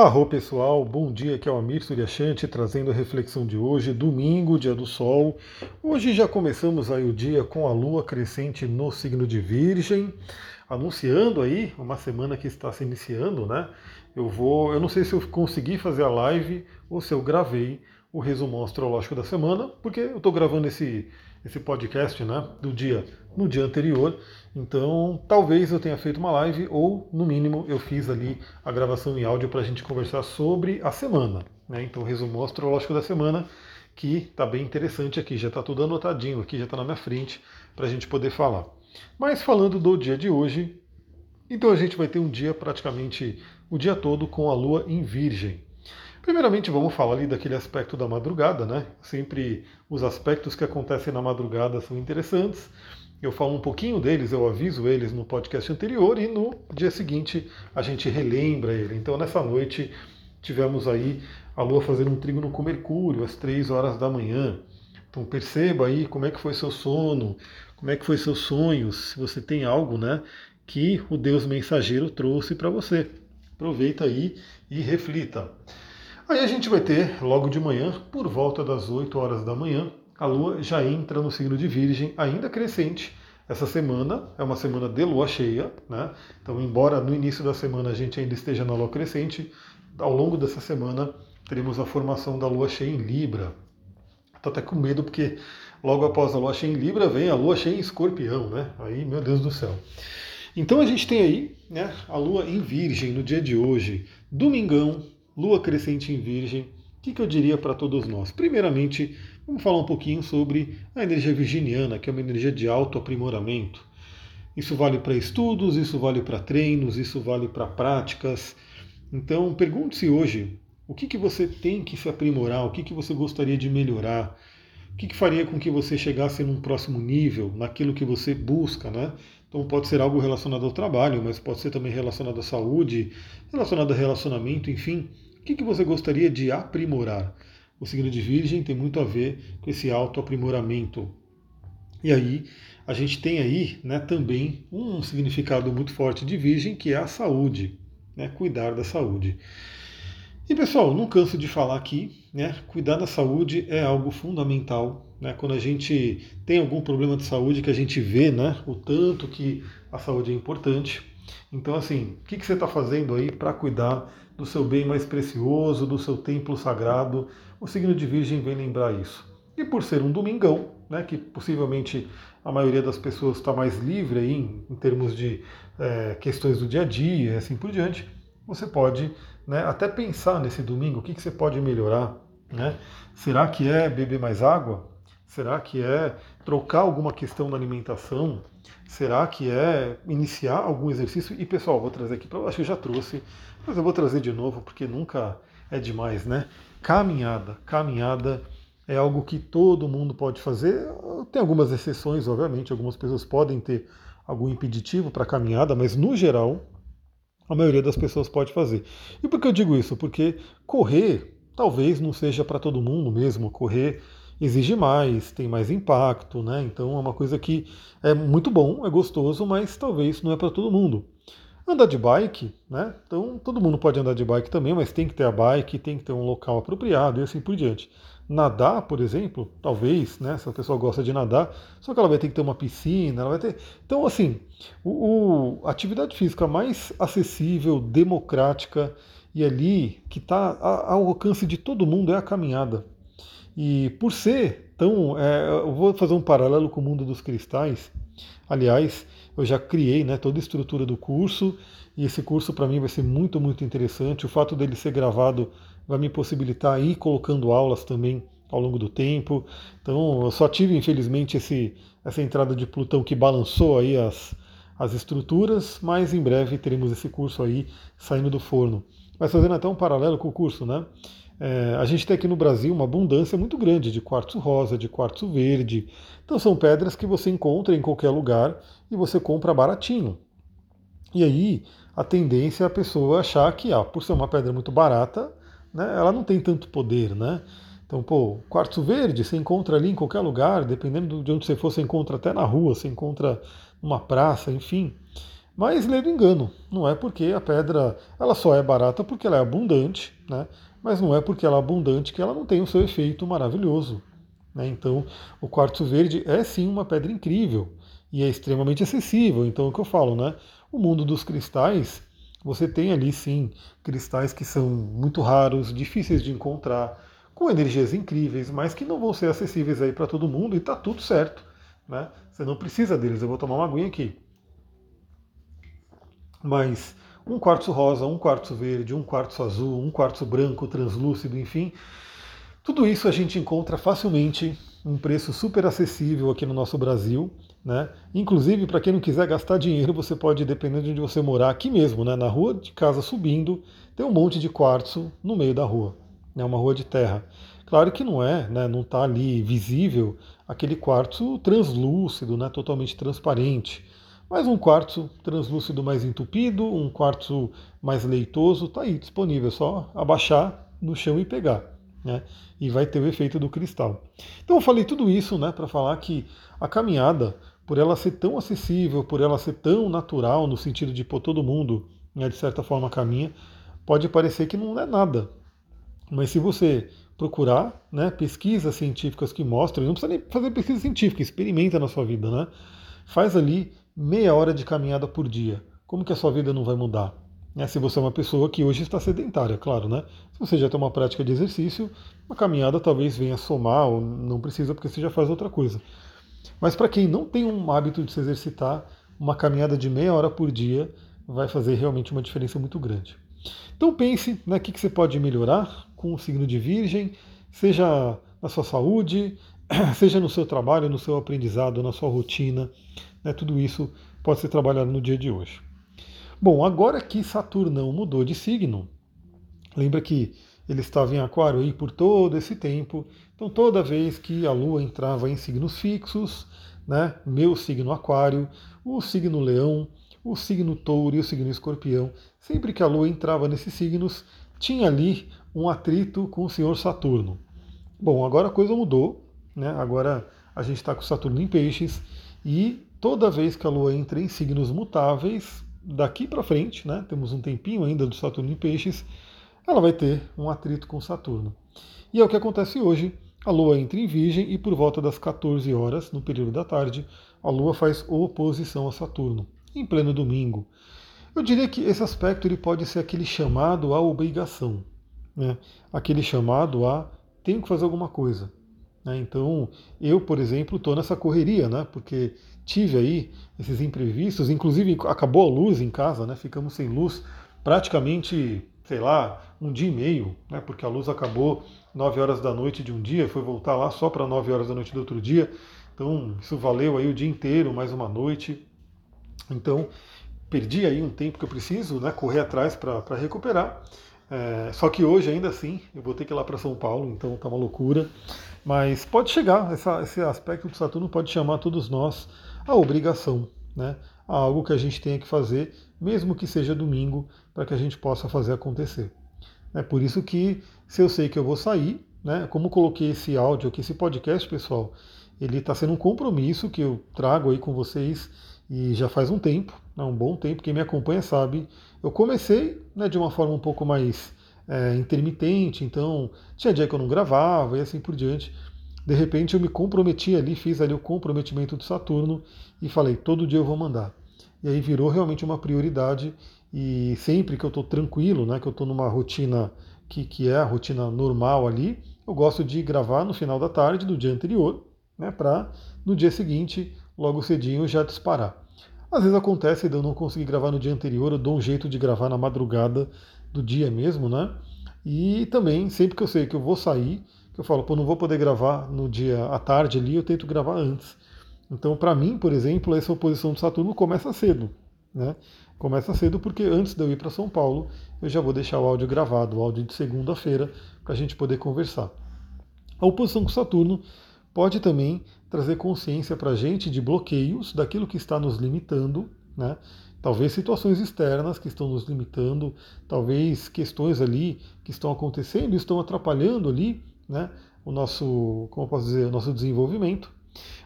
Arro pessoal, bom dia, aqui é o Amir Suryashanti trazendo a reflexão de hoje, domingo, dia do sol. Hoje já começamos aí o dia com a lua crescente no signo de Virgem, anunciando aí uma semana que está se iniciando, né? Eu vou, eu não sei se eu consegui fazer a live ou se eu gravei o resumo astrológico da semana, porque eu estou gravando esse esse podcast, né, do dia no dia anterior. Então, talvez eu tenha feito uma live ou, no mínimo, eu fiz ali a gravação em áudio para a gente conversar sobre a semana. Né? Então, resumo astrológico da semana, que está bem interessante aqui, já está tudo anotadinho aqui, já está na minha frente para a gente poder falar. Mas falando do dia de hoje, então a gente vai ter um dia praticamente o dia todo com a Lua em Virgem. Primeiramente, vamos falar ali daquele aspecto da madrugada, né? Sempre os aspectos que acontecem na madrugada são interessantes. Eu falo um pouquinho deles, eu aviso eles no podcast anterior e no dia seguinte a gente relembra ele. Então, nessa noite, tivemos aí a Lua fazendo um trígono com Mercúrio às 3 horas da manhã. Então, perceba aí como é que foi seu sono, como é que foi seus sonhos, se você tem algo, né, que o Deus mensageiro trouxe para você. Aproveita aí e reflita. Aí a gente vai ter, logo de manhã, por volta das 8 horas da manhã, a Lua já entra no signo de Virgem, ainda crescente. Essa semana é uma semana de lua cheia, né? Então, embora no início da semana a gente ainda esteja na lua crescente, ao longo dessa semana teremos a formação da lua cheia em Libra. Estou até com medo porque logo após a lua cheia em Libra vem a lua cheia em Escorpião, né? Aí, meu Deus do céu. Então a gente tem aí, né, a lua em Virgem no dia de hoje, domingão, lua crescente em Virgem, o que, que eu diria para todos nós? Primeiramente, vamos falar um pouquinho sobre a energia virginiana, que é uma energia de autoaprimoramento. Isso vale para estudos, isso vale para treinos, isso vale para práticas. Então, pergunte-se hoje o que, que você tem que se aprimorar, o que, que você gostaria de melhorar, o que, que faria com que você chegasse num próximo nível, naquilo que você busca, né? Então pode ser algo relacionado ao trabalho, mas pode ser também relacionado à saúde, relacionado a relacionamento, enfim que, que você gostaria de aprimorar? O signo de Virgem tem muito a ver com esse autoaprimoramento. E aí, a gente tem aí né, também um significado muito forte de Virgem, que é a saúde, né, cuidar da saúde. E pessoal, não canso de falar aqui, né, cuidar da saúde é algo fundamental. Né, quando a gente tem algum problema de saúde, que a gente vê né, o tanto que a saúde é importante. Então, assim, o que, que você está fazendo aí para cuidar do seu bem mais precioso, do seu templo sagrado. O signo de Virgem vem lembrar isso. E por ser um domingão, né, que possivelmente a maioria das pessoas está mais livre aí em, em termos de é, questões do dia a dia e assim por diante, você pode né, até pensar nesse domingo o que, que você pode melhorar. Né? Será que é beber mais água? Será que é trocar alguma questão na alimentação? Será que é iniciar algum exercício? E pessoal, vou trazer aqui acho que eu já trouxe mas eu vou trazer de novo porque nunca é demais, né? Caminhada. Caminhada é algo que todo mundo pode fazer. Tem algumas exceções, obviamente, algumas pessoas podem ter algum impeditivo para caminhada, mas no geral, a maioria das pessoas pode fazer. E por que eu digo isso? Porque correr talvez não seja para todo mundo mesmo. Correr exige mais, tem mais impacto, né? Então é uma coisa que é muito bom, é gostoso, mas talvez não é para todo mundo. Andar de bike, né? Então todo mundo pode andar de bike também, mas tem que ter a bike, tem que ter um local apropriado e assim por diante. Nadar, por exemplo, talvez, né? Se a pessoa gosta de nadar, só que ela vai ter que ter uma piscina, ela vai ter. Então, assim, o, o atividade física mais acessível, democrática e ali que está ao alcance de todo mundo é a caminhada. E por ser tão. É, eu vou fazer um paralelo com o mundo dos cristais. Aliás, eu já criei né, toda a estrutura do curso e esse curso para mim vai ser muito, muito interessante. O fato dele ser gravado vai me possibilitar ir colocando aulas também ao longo do tempo. Então, eu só tive, infelizmente, esse, essa entrada de Plutão que balançou aí as, as estruturas, mas em breve teremos esse curso aí saindo do forno. Mas fazendo até um paralelo com o curso, né? É, a gente tem aqui no Brasil uma abundância muito grande de quartzo rosa, de quartzo verde. Então são pedras que você encontra em qualquer lugar e você compra baratinho. E aí a tendência é a pessoa achar que, ah, por ser uma pedra muito barata, né, ela não tem tanto poder, né? Então, pô, quartzo verde você encontra ali em qualquer lugar, dependendo de onde você for, você encontra até na rua, você encontra numa praça, enfim. Mas lê do engano, não é porque a pedra ela só é barata porque ela é abundante, né? mas não é porque ela é abundante que ela não tem o seu efeito maravilhoso. Né? Então, o quartzo verde é sim uma pedra incrível e é extremamente acessível. Então, é o que eu falo, né? O mundo dos cristais, você tem ali sim cristais que são muito raros, difíceis de encontrar, com energias incríveis, mas que não vão ser acessíveis aí para todo mundo e tá tudo certo. Né? Você não precisa deles. Eu vou tomar uma aguinha aqui. Mas um quartzo rosa, um quartzo verde, um quartzo azul, um quartzo branco, translúcido, enfim, tudo isso a gente encontra facilmente um preço super acessível aqui no nosso Brasil. Né? Inclusive, para quem não quiser gastar dinheiro, você pode, dependendo de onde você morar, aqui mesmo, né? na rua de casa subindo, tem um monte de quartzo no meio da rua, né? uma rua de terra. Claro que não é, né? não está ali visível aquele quartzo translúcido, né? totalmente transparente. Mas um quartzo translúcido mais entupido, um quartzo mais leitoso, está aí disponível, é só abaixar no chão e pegar. Né? E vai ter o efeito do cristal. Então eu falei tudo isso né, para falar que a caminhada, por ela ser tão acessível, por ela ser tão natural, no sentido de pôr todo mundo, né, de certa forma, caminha, pode parecer que não é nada. Mas se você procurar né, pesquisas científicas que mostram, não precisa nem fazer pesquisa científica, experimenta na sua vida, né? Faz ali meia hora de caminhada por dia. Como que a sua vida não vai mudar? É, se você é uma pessoa que hoje está sedentária, claro, né? Se você já tem uma prática de exercício, uma caminhada talvez venha somar, ou não precisa porque você já faz outra coisa. Mas para quem não tem um hábito de se exercitar, uma caminhada de meia hora por dia vai fazer realmente uma diferença muito grande. Então pense né, o que, que você pode melhorar com o signo de Virgem, seja na sua saúde, seja no seu trabalho, no seu aprendizado, na sua rotina. Né, tudo isso pode ser trabalhado no dia de hoje. Bom, agora que Saturnão mudou de signo, lembra que ele estava em Aquário aí por todo esse tempo, então toda vez que a Lua entrava em signos fixos, né, meu signo Aquário, o signo Leão, o signo Touro e o signo Escorpião, sempre que a Lua entrava nesses signos, tinha ali um atrito com o Senhor Saturno. Bom, agora a coisa mudou, né? Agora a gente está com Saturno em Peixes e toda vez que a Lua entra em signos mutáveis, daqui para frente, né? Temos um tempinho ainda do Saturno em Peixes, ela vai ter um atrito com Saturno. E é o que acontece hoje. A Lua entra em Virgem e por volta das 14 horas, no período da tarde, a Lua faz oposição a Saturno, em pleno domingo. Eu diria que esse aspecto ele pode ser aquele chamado à obrigação, né? aquele chamado a tenho que fazer alguma coisa. Né? Então, eu, por exemplo, estou nessa correria, né? porque tive aí esses imprevistos, inclusive acabou a luz em casa, né? ficamos sem luz praticamente, sei lá, um dia e meio, né? porque a luz acabou 9 horas da noite de um dia, foi voltar lá só para 9 horas da noite do outro dia. Então, isso valeu aí o dia inteiro, mais uma noite. Então, perdi aí um tempo que eu preciso né, correr atrás para recuperar. É, só que hoje, ainda assim, eu vou ter que ir lá para São Paulo, então tá uma loucura. Mas pode chegar, essa, esse aspecto do Saturno pode chamar todos nós a obrigação, né? a algo que a gente tenha que fazer, mesmo que seja domingo, para que a gente possa fazer acontecer. É por isso que, se eu sei que eu vou sair, né, como coloquei esse áudio aqui, esse podcast, pessoal, ele está sendo um compromisso que eu trago aí com vocês e já faz um tempo, né, um bom tempo, quem me acompanha sabe. Eu comecei né, de uma forma um pouco mais é, intermitente, então tinha dia que eu não gravava e assim por diante. De repente eu me comprometi ali, fiz ali o comprometimento do Saturno e falei, todo dia eu vou mandar. E aí virou realmente uma prioridade e sempre que eu estou tranquilo, né, que eu estou numa rotina que, que é a rotina normal ali, eu gosto de gravar no final da tarde do dia anterior, né, para no dia seguinte logo cedinho já disparar. Às vezes acontece de eu não conseguir gravar no dia anterior, eu dou um jeito de gravar na madrugada do dia mesmo, né? E também, sempre que eu sei que eu vou sair, eu falo, pô, não vou poder gravar no dia à tarde ali, eu tento gravar antes. Então, para mim, por exemplo, essa oposição de Saturno começa cedo, né? Começa cedo porque antes de eu ir para São Paulo, eu já vou deixar o áudio gravado, o áudio de segunda-feira, para a gente poder conversar. A oposição com Saturno pode também trazer consciência para a gente de bloqueios daquilo que está nos limitando, né? Talvez situações externas que estão nos limitando, talvez questões ali que estão acontecendo estão atrapalhando ali, né? O nosso, como posso dizer, o nosso desenvolvimento.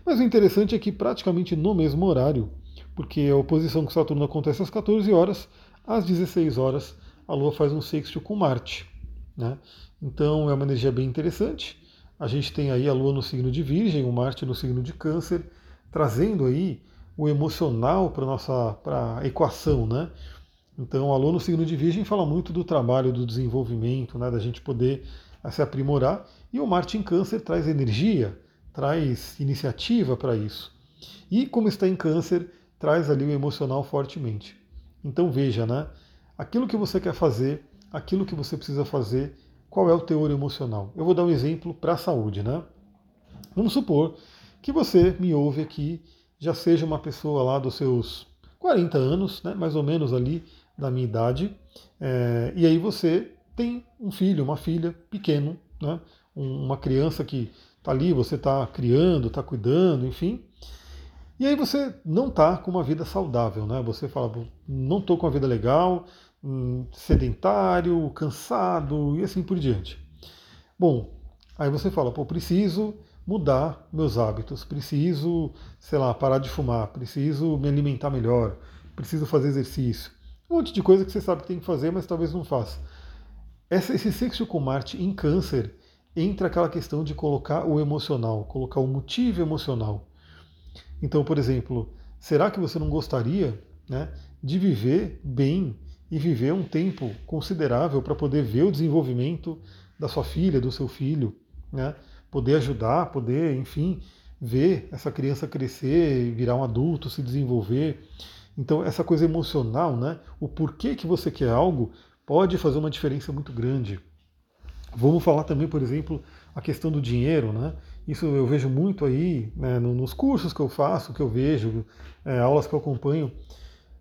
Mas o interessante é que praticamente no mesmo horário, porque a oposição com Saturno acontece às 14 horas, às 16 horas a Lua faz um sexto com Marte. Né? Então é uma energia bem interessante. A gente tem aí a Lua no signo de Virgem, o Marte no signo de Câncer, trazendo aí o emocional para nossa para a equação, né? Então, a Lua no signo de Virgem fala muito do trabalho, do desenvolvimento, né, da gente poder se aprimorar. E o Marte em Câncer traz energia, traz iniciativa para isso. E como está em Câncer, traz ali o emocional fortemente. Então veja, né? Aquilo que você quer fazer, aquilo que você precisa fazer, qual é o teor emocional? Eu vou dar um exemplo para a saúde, né? Vamos supor que você me ouve aqui, já seja uma pessoa lá dos seus 40 anos, né, mais ou menos ali da minha idade, é, e aí você tem um filho, uma filha pequeno, né, uma criança que está ali, você está criando, está cuidando, enfim. E aí você não está com uma vida saudável, né? Você fala, não estou com uma vida legal, hum, sedentário, cansado e assim por diante. Bom, aí você fala, pô, preciso mudar meus hábitos, preciso, sei lá, parar de fumar, preciso me alimentar melhor, preciso fazer exercício. Um monte de coisa que você sabe que tem que fazer, mas talvez não faça. Esse sexo com Marte em câncer entra aquela questão de colocar o emocional, colocar o motivo emocional. Então, por exemplo, será que você não gostaria né, de viver bem e viver um tempo considerável para poder ver o desenvolvimento da sua filha, do seu filho, né? poder ajudar, poder, enfim, ver essa criança crescer, virar um adulto, se desenvolver. Então, essa coisa emocional, né? O porquê que você quer algo pode fazer uma diferença muito grande. Vamos falar também, por exemplo, a questão do dinheiro, né? Isso eu vejo muito aí né, nos cursos que eu faço, que eu vejo, é, aulas que eu acompanho.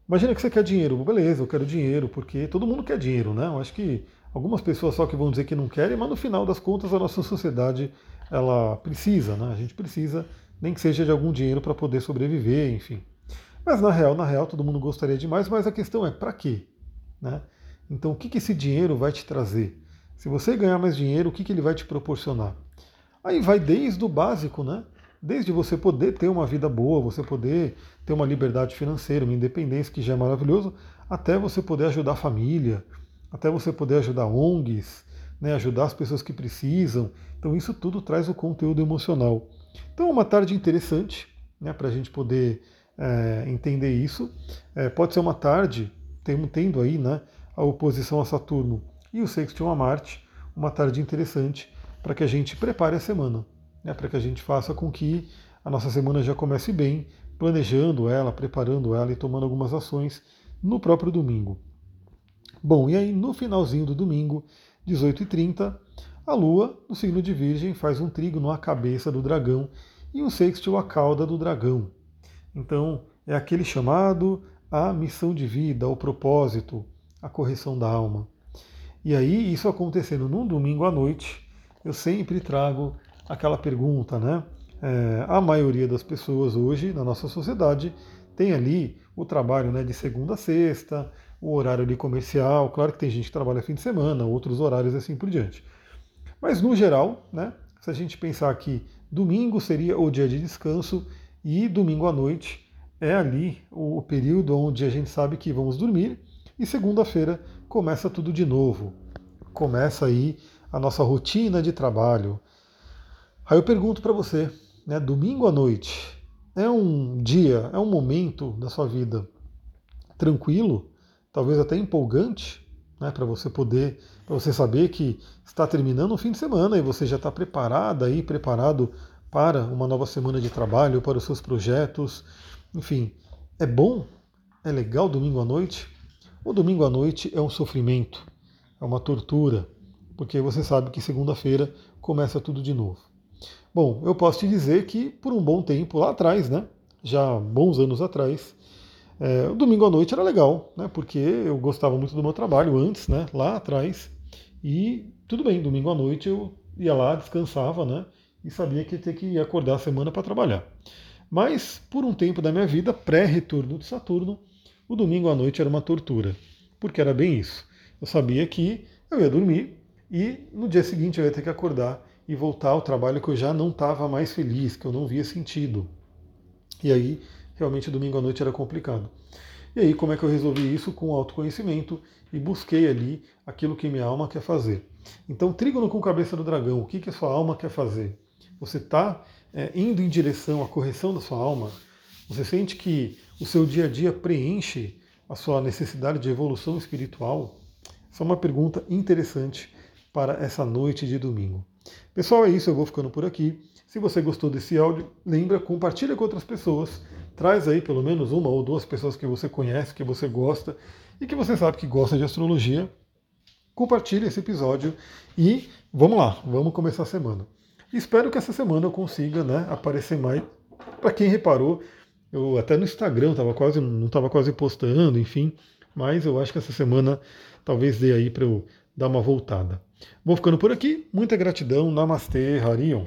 Imagina que você quer dinheiro, beleza, eu quero dinheiro, porque todo mundo quer dinheiro, né? Eu acho que algumas pessoas só que vão dizer que não querem, mas no final das contas a nossa sociedade ela precisa, né? A gente precisa, nem que seja de algum dinheiro para poder sobreviver, enfim. Mas na real, na real, todo mundo gostaria demais, mas a questão é para quê? Né? Então, o que, que esse dinheiro vai te trazer? Se você ganhar mais dinheiro, o que, que ele vai te proporcionar? Aí vai desde o básico, né? Desde você poder ter uma vida boa, você poder ter uma liberdade financeira, uma independência, que já é maravilhoso, até você poder ajudar a família, até você poder ajudar ONGs, né, ajudar as pessoas que precisam. Então isso tudo traz o conteúdo emocional. Então é uma tarde interessante né, para a gente poder é, entender isso. É, pode ser uma tarde, tendo aí né, a oposição a Saturno e o sextil a Marte, uma tarde interessante para que a gente prepare a semana, né, para que a gente faça com que a nossa semana já comece bem, planejando ela, preparando ela e tomando algumas ações no próprio domingo. Bom, e aí no finalzinho do domingo 18h30, a Lua, no signo de Virgem, faz um trígono à cabeça do dragão e um sextil à cauda do dragão. Então, é aquele chamado à missão de vida, ao propósito, à correção da alma. E aí, isso acontecendo num domingo à noite, eu sempre trago aquela pergunta, né? É, a maioria das pessoas hoje na nossa sociedade tem ali o trabalho né, de segunda a sexta, o horário ali comercial. Claro que tem gente que trabalha fim de semana, outros horários assim por diante. Mas no geral, né, se a gente pensar que domingo seria o dia de descanso e domingo à noite é ali o período onde a gente sabe que vamos dormir e segunda-feira começa tudo de novo. Começa aí a nossa rotina de trabalho. Aí eu pergunto para você, né, domingo à noite é um dia, é um momento da sua vida tranquilo? talvez até empolgante, né, para você poder, para você saber que está terminando o fim de semana e você já está preparada aí, preparado para uma nova semana de trabalho, para os seus projetos. Enfim, é bom, é legal domingo à noite. O domingo à noite é um sofrimento, é uma tortura, porque você sabe que segunda-feira começa tudo de novo. Bom, eu posso te dizer que por um bom tempo lá atrás, né, já bons anos atrás, é, o domingo à noite era legal, né? Porque eu gostava muito do meu trabalho antes, né? Lá atrás. E tudo bem, domingo à noite eu ia lá, descansava, né? E sabia que ia ter que acordar a semana para trabalhar. Mas por um tempo da minha vida, pré-retorno de Saturno, o domingo à noite era uma tortura. Porque era bem isso. Eu sabia que eu ia dormir e no dia seguinte eu ia ter que acordar e voltar ao trabalho que eu já não estava mais feliz, que eu não via sentido. E aí realmente domingo à noite era complicado. E aí, como é que eu resolvi isso? Com autoconhecimento e busquei ali aquilo que minha alma quer fazer. Então, trígono com cabeça do dragão, o que, que a sua alma quer fazer? Você está é, indo em direção à correção da sua alma? Você sente que o seu dia a dia preenche a sua necessidade de evolução espiritual? Essa é uma pergunta interessante para essa noite de domingo. Pessoal, é isso, eu vou ficando por aqui. Se você gostou desse áudio, lembra, compartilha com outras pessoas. Traz aí pelo menos uma ou duas pessoas que você conhece, que você gosta e que você sabe que gosta de astrologia. Compartilhe esse episódio e vamos lá, vamos começar a semana. Espero que essa semana eu consiga né, aparecer mais. Para quem reparou, eu até no Instagram tava quase, não estava quase postando, enfim, mas eu acho que essa semana talvez dê aí para eu dar uma voltada. Vou ficando por aqui. Muita gratidão. Namastê, Harion.